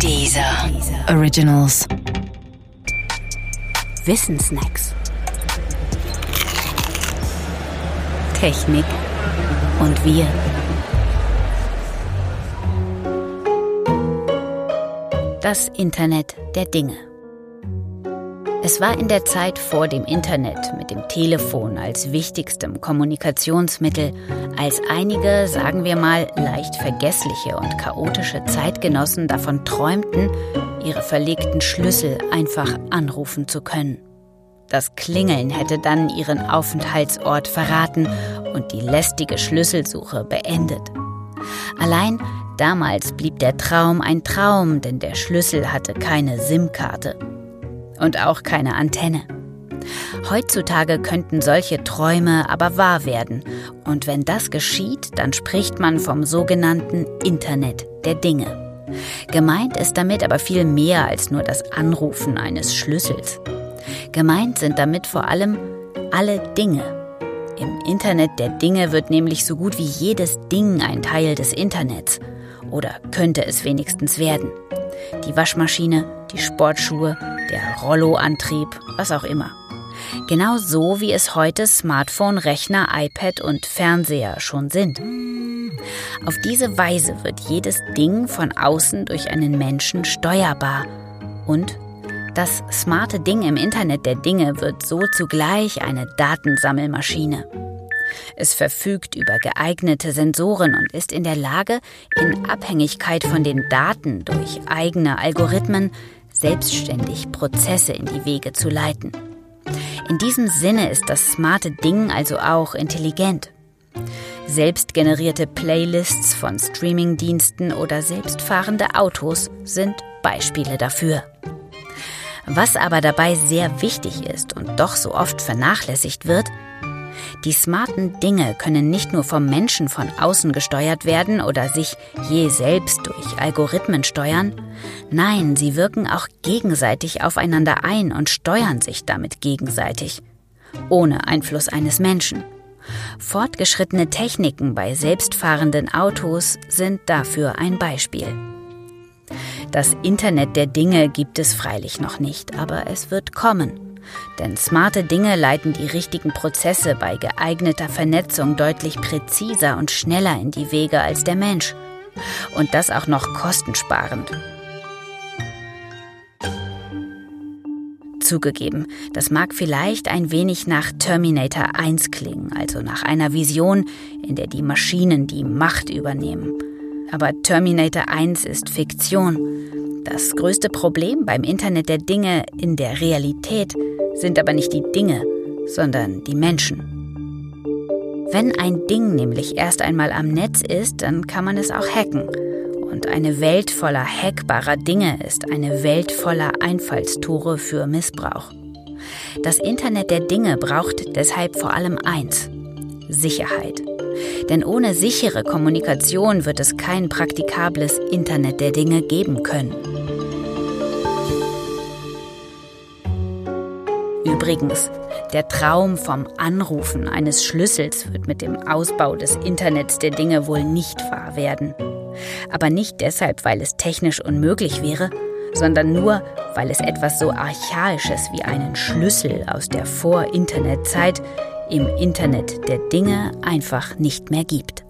Dieser Originals. Wissensnacks. Technik und wir. Das Internet der Dinge. Es war in der Zeit vor dem Internet mit dem Telefon als wichtigstem Kommunikationsmittel, als einige, sagen wir mal, leicht vergessliche und chaotische Zeitgenossen davon träumten, ihre verlegten Schlüssel einfach anrufen zu können. Das Klingeln hätte dann ihren Aufenthaltsort verraten und die lästige Schlüsselsuche beendet. Allein damals blieb der Traum ein Traum, denn der Schlüssel hatte keine SIM-Karte und auch keine Antenne. Heutzutage könnten solche Träume aber wahr werden, und wenn das geschieht, dann spricht man vom sogenannten Internet der Dinge. Gemeint ist damit aber viel mehr als nur das Anrufen eines Schlüssels. Gemeint sind damit vor allem alle Dinge. Im Internet der Dinge wird nämlich so gut wie jedes Ding ein Teil des Internets. Oder könnte es wenigstens werden. Die Waschmaschine, die Sportschuhe, der Rolloantrieb, was auch immer. Genau so wie es heute Smartphone, Rechner, iPad und Fernseher schon sind. Auf diese Weise wird jedes Ding von außen durch einen Menschen steuerbar. Und das smarte Ding im Internet der Dinge wird so zugleich eine Datensammelmaschine. Es verfügt über geeignete Sensoren und ist in der Lage, in Abhängigkeit von den Daten durch eigene Algorithmen selbstständig Prozesse in die Wege zu leiten. In diesem Sinne ist das smarte Ding also auch intelligent. Selbstgenerierte Playlists von Streamingdiensten oder selbstfahrende Autos sind Beispiele dafür. Was aber dabei sehr wichtig ist und doch so oft vernachlässigt wird, die smarten Dinge können nicht nur vom Menschen von außen gesteuert werden oder sich je selbst durch Algorithmen steuern, nein, sie wirken auch gegenseitig aufeinander ein und steuern sich damit gegenseitig, ohne Einfluss eines Menschen. Fortgeschrittene Techniken bei selbstfahrenden Autos sind dafür ein Beispiel. Das Internet der Dinge gibt es freilich noch nicht, aber es wird kommen. Denn smarte Dinge leiten die richtigen Prozesse bei geeigneter Vernetzung deutlich präziser und schneller in die Wege als der Mensch. Und das auch noch kostensparend. Zugegeben, das mag vielleicht ein wenig nach Terminator 1 klingen, also nach einer Vision, in der die Maschinen die Macht übernehmen. Aber Terminator 1 ist Fiktion. Das größte Problem beim Internet der Dinge in der Realität sind aber nicht die Dinge, sondern die Menschen. Wenn ein Ding nämlich erst einmal am Netz ist, dann kann man es auch hacken. Und eine Welt voller hackbarer Dinge ist eine Welt voller Einfallstore für Missbrauch. Das Internet der Dinge braucht deshalb vor allem eins, Sicherheit. Denn ohne sichere Kommunikation wird es kein praktikables Internet der Dinge geben können. Übrigens, der Traum vom Anrufen eines Schlüssels wird mit dem Ausbau des Internets der Dinge wohl nicht wahr werden. Aber nicht deshalb, weil es technisch unmöglich wäre, sondern nur, weil es etwas so Archaisches wie einen Schlüssel aus der Vor-Internet-Zeit im Internet der Dinge einfach nicht mehr gibt.